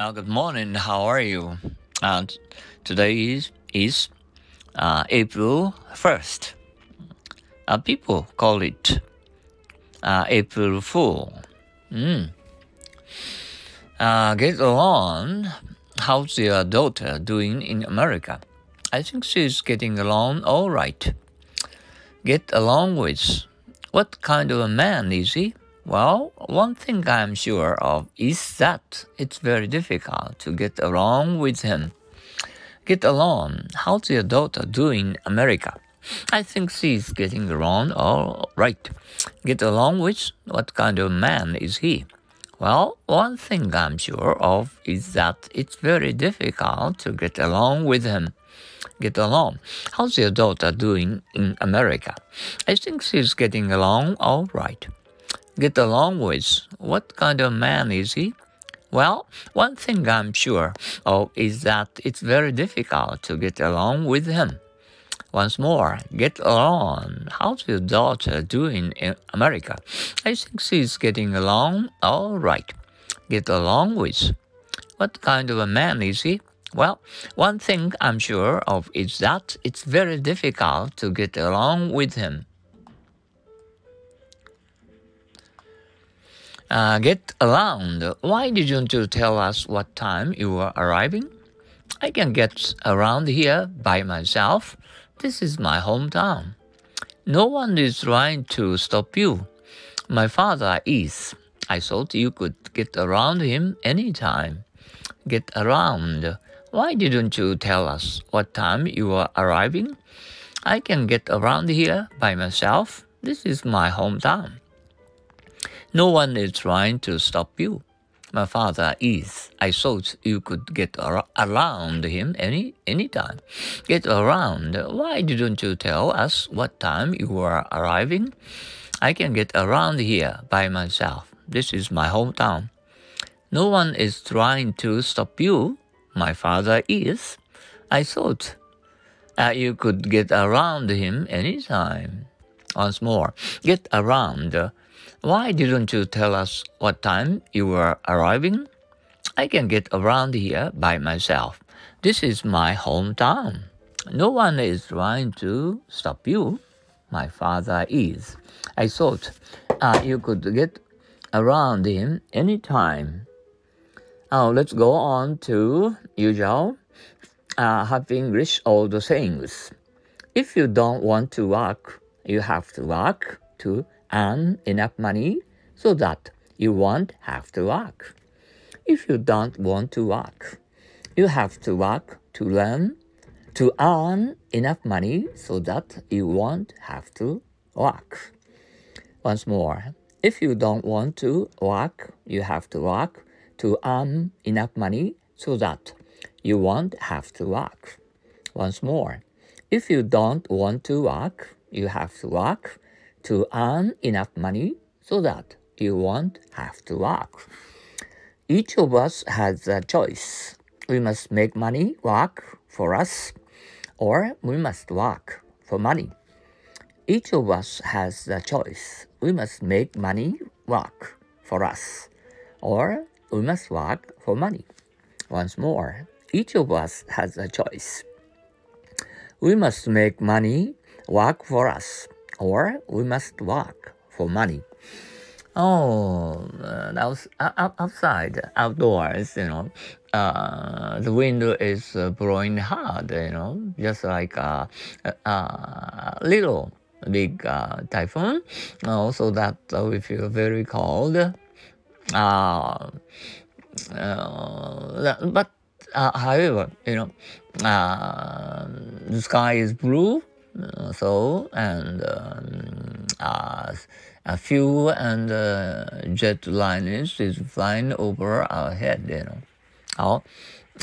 Uh, good morning. How are you? Uh, today is is uh, April first. Uh, people call it uh, April Fool. Mm. Uh, get along. How's your daughter doing in America? I think she's getting along all right. Get along with. What kind of a man is he? Well, one thing I'm sure of is that it's very difficult to get along with him. Get along. How's your daughter doing in America? I think she's getting along all right. Get along with? What kind of man is he? Well, one thing I'm sure of is that it's very difficult to get along with him. Get along. How's your daughter doing in America? I think she's getting along all right get along with. What kind of man is he? Well, one thing I'm sure of is that it's very difficult to get along with him. Once more, get along. How's your daughter doing in America? I think she's getting along all right. Get along with. What kind of a man is he? Well, one thing I'm sure of is that it's very difficult to get along with him. Uh, get around. Why didn't you tell us what time you were arriving? I can get around here by myself. This is my hometown. No one is trying to stop you. My father is. I thought you could get around him any time. Get around. Why didn't you tell us what time you were arriving? I can get around here by myself. This is my hometown. No one is trying to stop you. My father is. I thought you could get ar- around him any any time. Get around. Why didn't you tell us what time you were arriving? I can get around here by myself. This is my hometown. No one is trying to stop you. My father is. I thought uh, you could get around him any time. Once more, get around. Why didn't you tell us what time you were arriving? I can get around here by myself. This is my hometown. No one is trying to stop you. My father is. I thought uh, you could get around him any time. Now let's go on to usual uh, have English all the things. If you don't want to work, you have to work to earn enough money so that you won't have to work. If you don't want to work, you have to work to learn to earn enough money so that you won't have to work. Once more, if you don't want to work, you have to work to earn enough money so that you won't have to work. Once more, if you don't want to work, you have to work to earn enough money so that you won't have to work. Each of us has a choice. We must make money work for us, or we must work for money. Each of us has a choice. We must make money work for us, or we must work for money. Once more, each of us has a choice. We must make money work for us, or we must work for money. Oh, uh, outside, outdoors, you know, uh, the wind is uh, blowing hard, you know, just like a, a, little big uh, typhoon. Also, that uh, we feel very cold. Uh, uh, but uh, however, you know, uh, the sky is blue uh, so and um, uh, a few and uh, jet liners is flying over our head, you know. Oh,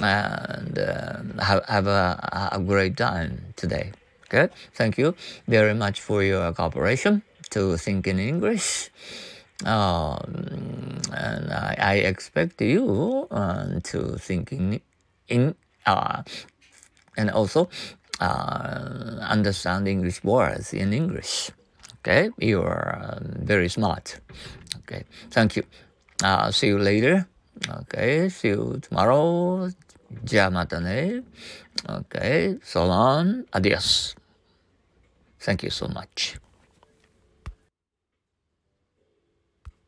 and um, have, have a, a great time today. Good. Thank you very much for your cooperation to think in English. Um, and I, I, expect you uh, to think in, in uh, and also uh, understand English words in English. Okay, you are uh, very smart. Okay, thank you. Uh, see you later. Okay, see you tomorrow. Ja matane. Okay, so long. Adios. Thank you so much.